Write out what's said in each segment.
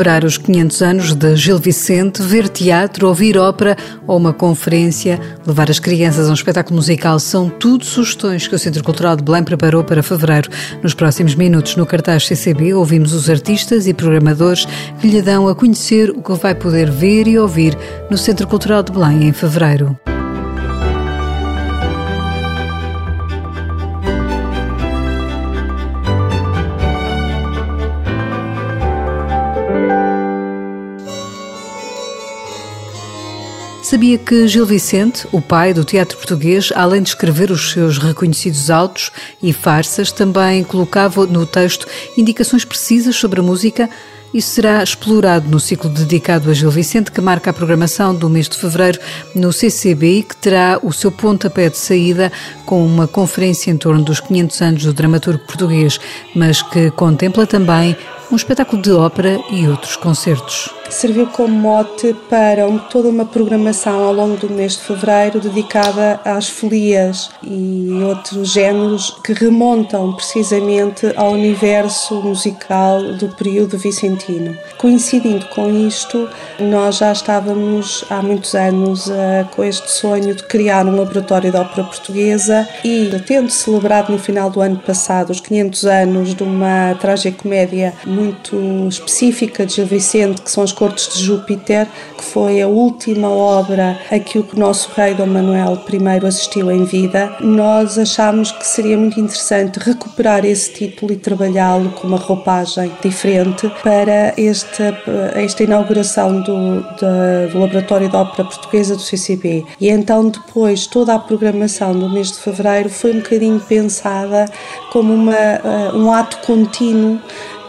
Celebrar os 500 anos de Gil Vicente, ver teatro, ouvir ópera ou uma conferência, levar as crianças a um espetáculo musical são tudo sugestões que o Centro Cultural de Belém preparou para fevereiro. Nos próximos minutos, no cartaz CCB, ouvimos os artistas e programadores que lhe dão a conhecer o que vai poder ver e ouvir no Centro Cultural de Belém em fevereiro. Sabia que Gil Vicente, o pai do teatro português, além de escrever os seus reconhecidos autos e farsas, também colocava no texto indicações precisas sobre a música? Isso será explorado no ciclo dedicado a Gil Vicente, que marca a programação do mês de fevereiro no CCB e que terá o seu pontapé de saída com uma conferência em torno dos 500 anos do dramaturgo português, mas que contempla também um espetáculo de ópera e outros concertos serviu como mote para toda uma programação ao longo do mês de fevereiro dedicada às folias e outros géneros que remontam precisamente ao universo musical do período vicentino. Coincidindo com isto, nós já estávamos há muitos anos uh, com este sonho de criar um laboratório de ópera portuguesa e, tendo celebrado no final do ano passado os 500 anos de uma tragicomédia específica de Gil Vicente, que são as Cortes de Júpiter, que foi a última obra a que o nosso rei Dom Manuel I assistiu em vida, nós achámos que seria muito interessante recuperar esse título e trabalhá-lo com uma roupagem diferente para esta, esta inauguração do, do, Laboratório de Ópera Portuguesa do CCB. E então depois toda a programação do mês de fevereiro foi um bocadinho pensada como uma, uh, um ato contínuo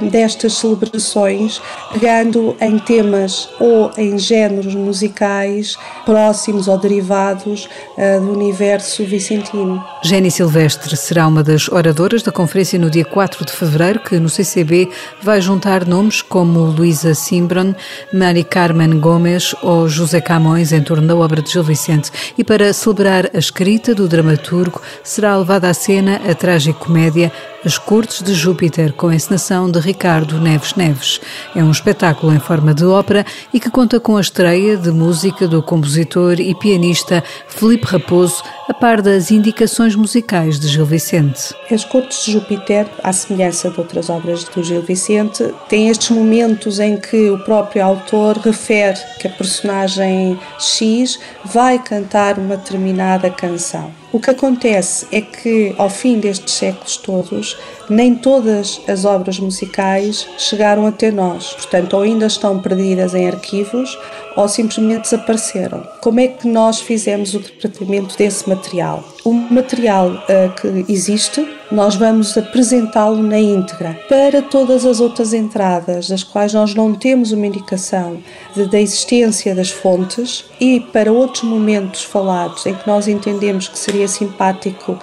destas celebrações, pegando em temas ou em géneros musicais próximos ou derivados uh, do universo vicentino. Jenny Silvestre será uma das oradoras da conferência no dia 4 de fevereiro, que no CCB vai juntar nomes como Luísa Simbron, Mari Carmen Gomes ou José Camões em torno da obra de Gil Vicente. E para celebrar a escrita do dramaturgo, será levada à cena a tragicomédia As Cortes de Júpiter, com a encenação de Ricardo Neves Neves. É um espetáculo em forma de ópera e que conta com a estreia de música do compositor e pianista Felipe Raposo, a par das indicações musicais de Gil Vicente. As Cortes de Júpiter, à semelhança de outras obras do Gil Vicente, tem estes momentos em que o próprio autor refere que a personagem X vai cantar uma determinada canção. O que acontece é que, ao fim destes séculos todos, nem todas as obras musicais chegaram até nós. Portanto, ou ainda estão perdidas em arquivos ou simplesmente desapareceram. Como é que nós fizemos o tratamento desse material? O material uh, que existe, nós vamos apresentá-lo na íntegra. Para todas as outras entradas, das quais nós não temos uma indicação de, da existência das fontes, e para outros momentos falados em que nós entendemos que seria simpático uh,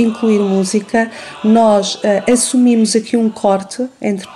incluir música, nós uh, assumimos aqui um corte entre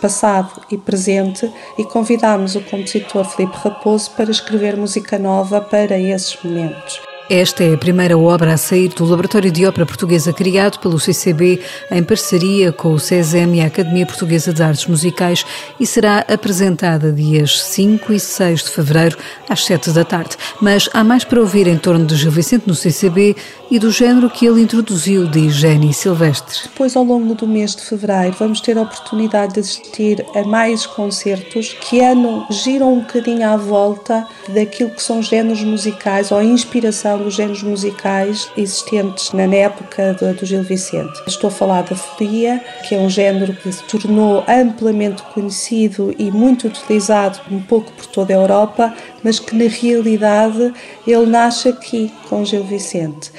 passado e presente e convidamos o compositor Felipe Raposo para escrever música nova para esses momentos. Esta é a primeira obra a sair do Laboratório de Ópera Portuguesa criado pelo CCB em parceria com o CESEM e a Academia Portuguesa de Artes Musicais e será apresentada dias 5 e 6 de fevereiro às 7 da tarde. Mas há mais para ouvir em torno de Gil Vicente no CCB e do género que ele introduziu, diz Jenny Silvestre. Depois, ao longo do mês de fevereiro, vamos ter a oportunidade de assistir a mais concertos que ano giram um bocadinho à volta daquilo que são géneros musicais ou a inspiração dos géneros musicais existentes na época do Gil Vicente. Estou a falar da folia, que é um género que se tornou amplamente conhecido e muito utilizado um pouco por toda a Europa, mas que na realidade ele nasce aqui com Gil Vicente.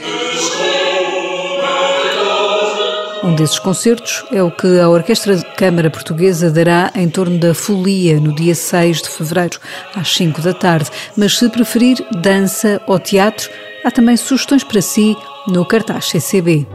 Um desses concertos é o que a Orquestra de Câmara Portuguesa dará em torno da Folia, no dia 6 de fevereiro, às 5 da tarde. Mas se preferir dança ou teatro, há também sugestões para si no cartaz CCB.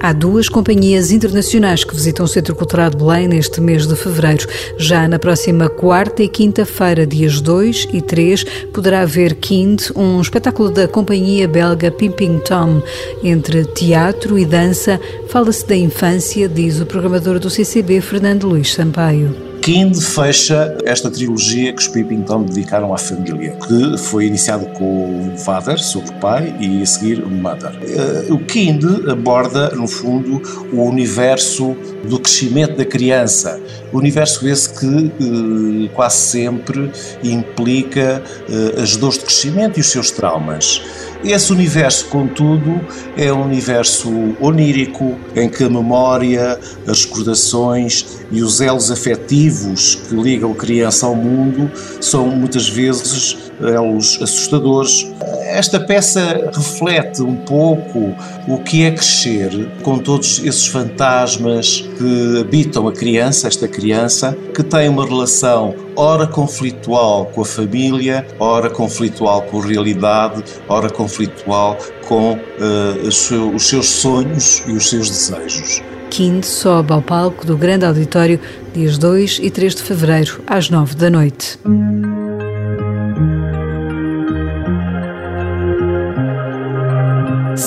Há duas companhias internacionais que visitam o Centro Cultural de Belém neste mês de fevereiro. Já na próxima quarta e quinta-feira, dias 2 e 3, poderá haver Kind, um espetáculo da companhia belga Pimping Tom. Entre teatro e dança, fala-se da infância, diz o programador do CCB, Fernando Luís Sampaio. Kind fecha esta trilogia que os Pippin Tom dedicaram à família, que foi iniciado com o Father, sobre o pai, e a seguir Mother. Eh, o Kind aborda, no fundo, o universo do crescimento da criança, universo esse que eh, quase sempre implica eh, as dores de crescimento e os seus traumas. Esse universo, contudo, é um universo onírico em que a memória, as recordações e os elos afetivos que ligam criança ao mundo são muitas vezes elos assustadores. Esta peça reflete um pouco o que é crescer com todos esses fantasmas que habitam a criança, esta criança, que tem uma relação ora conflitual com a família, ora conflitual com a realidade, ora conflitual com uh, os seus sonhos e os seus desejos. Kind sobe ao palco do Grande Auditório dias 2 e 3 de fevereiro, às 9 da noite.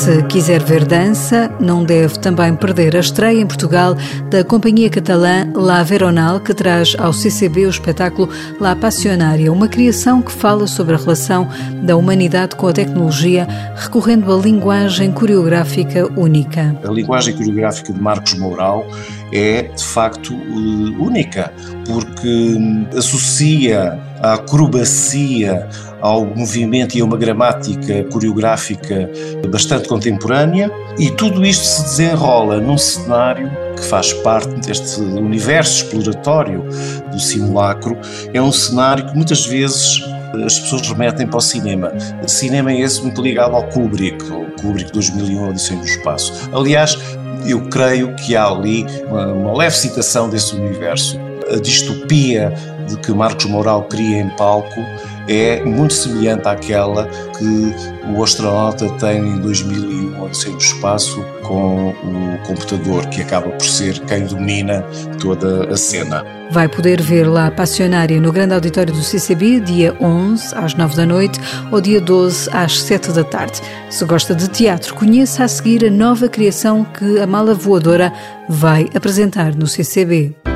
Se quiser ver dança, não deve também perder a estreia em Portugal da companhia catalã La Veronal, que traz ao CCB o espetáculo La Passionária, uma criação que fala sobre a relação da humanidade com a tecnologia, recorrendo à linguagem coreográfica única. A linguagem coreográfica de Marcos Moural é, de facto, eh, única, porque hum, associa a acrobacia ao movimento e a uma gramática coreográfica bastante contemporânea, e tudo isto se desenrola num cenário que faz parte deste universo exploratório do simulacro. É um cenário que muitas vezes as pessoas remetem para o cinema. O cinema é esse muito ligado ao Kubrick, o Kubrick 2001, Odisseia no Espaço. Aliás, eu creio que há ali uma, leve citação desse universo. A distopia de que Marcos Moral cria em palco é muito semelhante àquela que o astronauta tem em 2001, Odisseia do Espaço, com o computador, que acaba por ser quem domina toda a cena. Vai poder ver lá Passionária no Grande Auditório do CCB, dia 11 às 9 da noite ou dia 12 às 7 da tarde. Se gosta de teatro, conheça a seguir a nova criação que a Mala Voadora vai apresentar no CCB.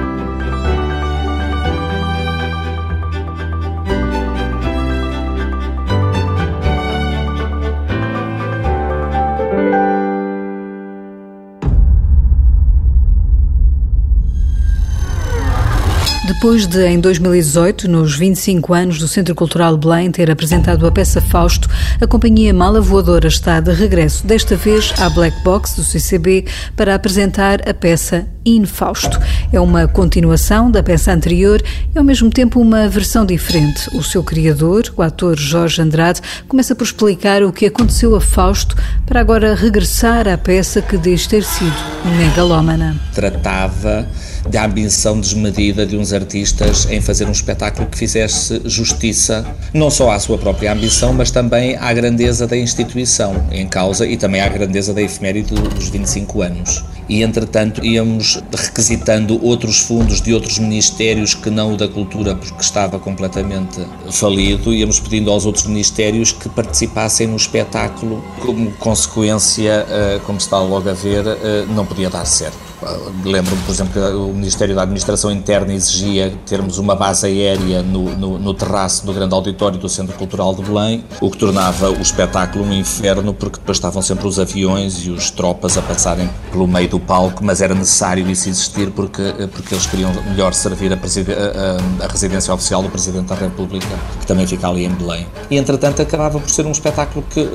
Depois de, em 2018, nos 25 anos do Centro Cultural Belém, ter apresentado a peça Fausto, a companhia Mala Voadora está de regresso, desta vez à Black Box do CCB, para apresentar a peça Infausto. É uma continuação da peça anterior e, ao mesmo tempo, uma versão diferente. O seu criador, o ator Jorge Andrade, começa por explicar o que aconteceu a Fausto para agora regressar à peça que diz ter sido megalómana. Tratava da ambição desmedida de uns artistas em fazer um espetáculo que fizesse justiça não só à sua própria ambição, mas também à grandeza da instituição em causa e também à grandeza da efeméride dos 25 anos. E entretanto íamos requisitando outros fundos de outros ministérios que não o da cultura, porque estava completamente falido, íamos pedindo aos outros ministérios que participassem no espetáculo. Como consequência, eh, como está logo a ver, eh, não podia dar certo. Lembro-me, por exemplo, que o Ministério da Administração Interna exigia termos uma base aérea no, no, no, terraço do grande auditório do Centro Cultural de Belém, o que tornava o espetáculo um inferno, porque depois estavam sempre os aviões e os tropas a passarem pelo meio do palco, mas era necessário isso existir porque, porque eles queriam melhor servir a, a, a residência oficial do Presidente da República, que também fica ali em Belém. E, entretanto, acabava por ser um espetáculo que,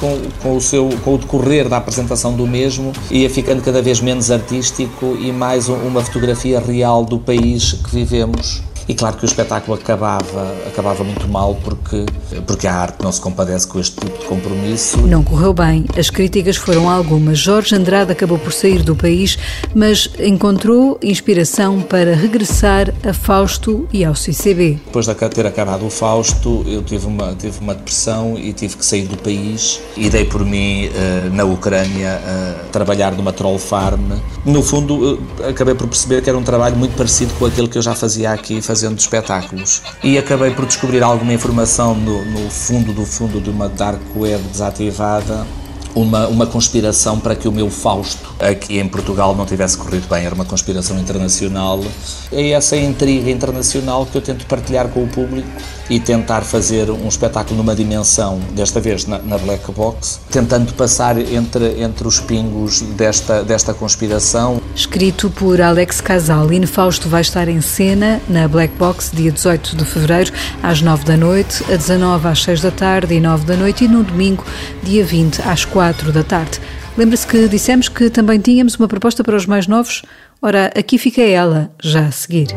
com, com, o, seu, com o decorrer da apresentação do mesmo, ia ficando cada vez menos artístico e mais uma fotografia real do país que vivemos E claro que o espetáculo acabava, acabava muito mal porque, porque a arte não se compadece com este tipo de compromisso. Não correu bem. As críticas foram algumas. Jorge Andrade acabou por sair do país, mas encontrou inspiração para regressar a Fausto e ao CCB. Depois de ter acabado o Fausto, eu tive uma, tive uma depressão e tive que sair do país e dei por mim uh, na Ucrânia uh, trabalhar numa troll farm. No fundo, acabei por perceber que era um trabalho muito parecido com aquele que eu já fazia aqui, fazendo espetáculos. E acabei por descobrir alguma informação no, no fundo do fundo de uma dark web desativada uma, uma conspiração para que o meu Fausto aqui em Portugal não tivesse corrido bem. Era uma conspiração internacional. É essa intriga internacional que eu tento partilhar com o público e tentar fazer um espetáculo numa dimensão, desta vez na, na Black Box, tentando passar entre, entre os pingos desta, desta conspiração. Escrito por Alex Casalin, Fausto vai estar em cena na Black Box dia 18 de fevereiro, às 9 da noite, a 19 às 6 da tarde e 9 da noite, e no domingo, dia 20 às 4 da tarde. Lembra-se que dissemos que também tínhamos uma proposta para os mais novos? Ora, aqui fica ela, já a seguir.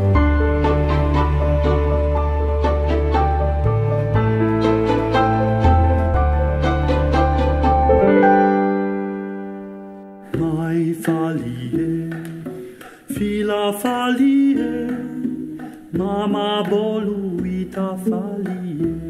familie, fila falie, mama bolu falie.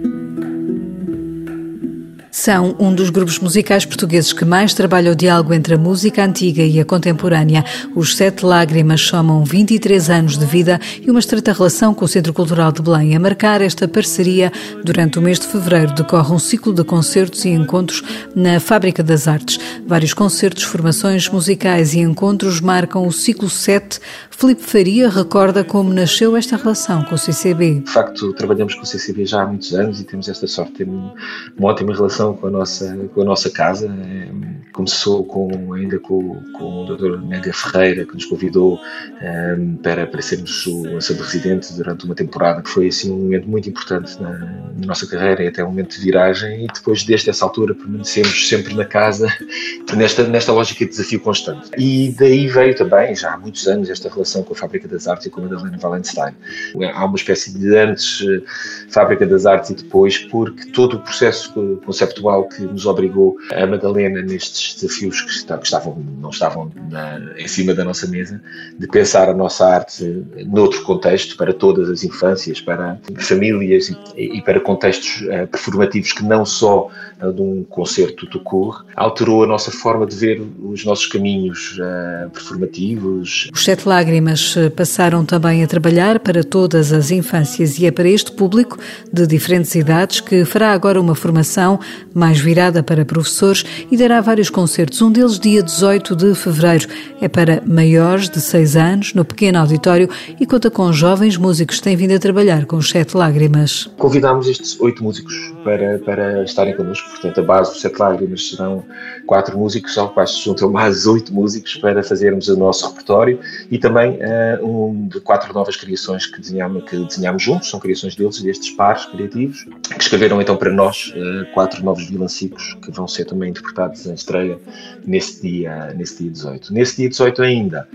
São um dos grupos musicais portugueses que mais trabalha o diálogo entre a música antiga e a contemporânea. Os Sete Lágrimas somam 23 anos de vida e uma estreita relação com o Centro Cultural de Belém. A marcar esta parceria, durante o mês de fevereiro decorre um ciclo de concertos e encontros na Fábrica das Artes. Vários concertos, formações musicais e encontros marcam o ciclo 7. Felipe Faria recorda como nasceu esta relação com o CCB. De facto, trabalhamos com o CCB já há muitos anos e temos esta sorte ter uma ótima relação relação com a nossa, com a nossa casa. É, começou com, ainda com, com o Dr. Mega Ferreira, que nos convidou um, para, para sermos o lançador residente durante uma temporada, que foi assim, um momento muito importante na, na, nossa carreira e até um momento de viragem. E depois, desde essa altura, permanecemos sempre na casa, nesta, nesta lógica de desafio constante. E daí veio também, já há muitos anos, esta relação com a Fábrica das Artes e com a Madalena Valenstein. Há uma espécie de antes eh, Fábrica das Artes e depois, porque todo o processo conceptual que nos obrigou a Madalena nestes desafios que, estavam, não estavam na, em cima da nossa mesa, de pensar a nossa arte noutro contexto, para todas as infâncias, para famílias e, e para contextos uh, performativos que não só uh, de um concerto cor, alterou a nossa forma de ver os nossos caminhos uh, performativos. Os Sete Lágrimas passaram também a trabalhar para todas as infâncias e é para este público de diferentes idades que fará agora uma formação mais virada para professores e dará vários concertos, um deles dia 18 de fevereiro. É para maiores de 6 anos, no pequeno auditório, e conta com jovens músicos. Que têm vindo a trabalhar com os Sete Lágrimas. Convidámos estes oito músicos para, para estarem connosco, portanto, a base dos Sete Lágrimas serão quatro músicos, ao quais se juntam mais oito músicos para fazermos o nosso repertório e também uh, um de quatro novas criações que desenhamos, que desenhamos juntos, são criações deles, destes pares criativos, que escreveram então para nós uh, quatro novos vilancicos que vão ser também interpretados em estreia nesse dia, nesse dia 18. Nesse dia 18 ainda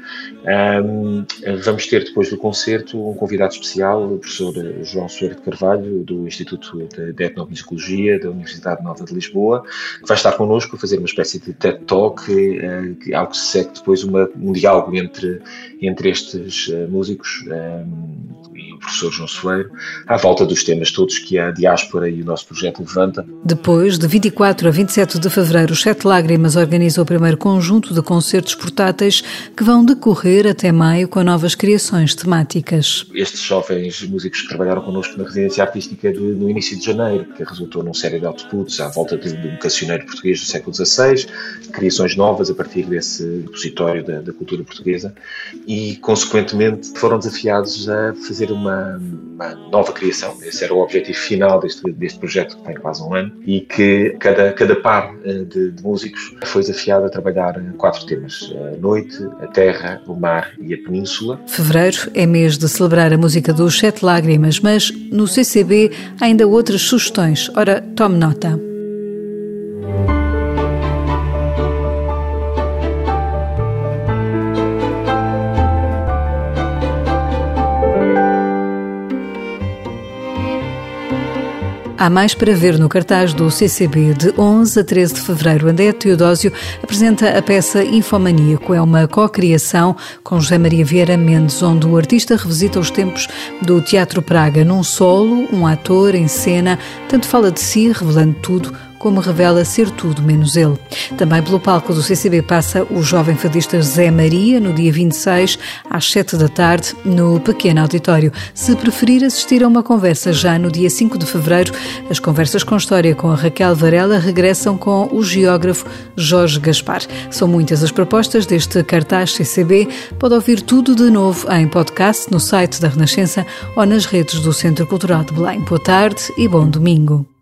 um, vamos ter depois do concerto um convidado especial, o professor João Soeiro de Carvalho, do Instituto de Etnomusicologia da Universidade Nova de Lisboa, que vai estar connosco a fazer uma espécie de TED Talk, uh, algo que se segue depois uma, um diálogo entre, entre estes uh, músicos um, e o professor João Soeiro, à volta dos temas todos que a diáspora e o nosso projeto levanta. Depois, de 24 a 27 de fevereiro, os Sete Lágrimas organiza o primeiro conjunto de concertos portáteis que vão decorrer até maio com novas criações temáticas. Estes jovens músicos que trabalharam connosco na residência artística de, no início de janeiro, que resultou numa série de outputs à volta de um cancioneiro português do século XVI, criações novas a partir desse repositório da, da cultura portuguesa e, consequentemente, foram desafiados a fazer uma, uma, nova criação. Esse era o objetivo final deste, deste projeto, que tem quase um ano, e que cada, cada par eh, de, de músicos foi desafiado a trabalhar quatro temas: a noite, a terra, o mar e a península. Fevereiro é mês de celebrar a música dos Sete Lágrimas, mas no CCB há ainda outras sugestões. Ora, tome nota. Há mais para ver no cartaz do CCB de 11 a 13 de fevereiro. André Teodósio apresenta a peça Infomaníaco. É uma co-criação com José Maria Vieira Mendes, onde o artista revisita os tempos do Teatro Praga num solo, um ator em cena, tanto fala de si, revelando tudo como revela ser tudo menos ele. Também pelo palco do CCB passa o jovem fadista Zé Maria, no dia 26, às 7 da tarde, no pequeno auditório. Se preferir assistir a uma conversa já no dia 5 de fevereiro, as conversas com história com a Raquel Varela regressam com o geógrafo Jorge Gaspar. São muitas as propostas deste cartaz CCB. Pode ouvir tudo de novo em podcast no site da Renascença ou nas redes do Centro Cultural de Belém. Boa tarde e bom domingo.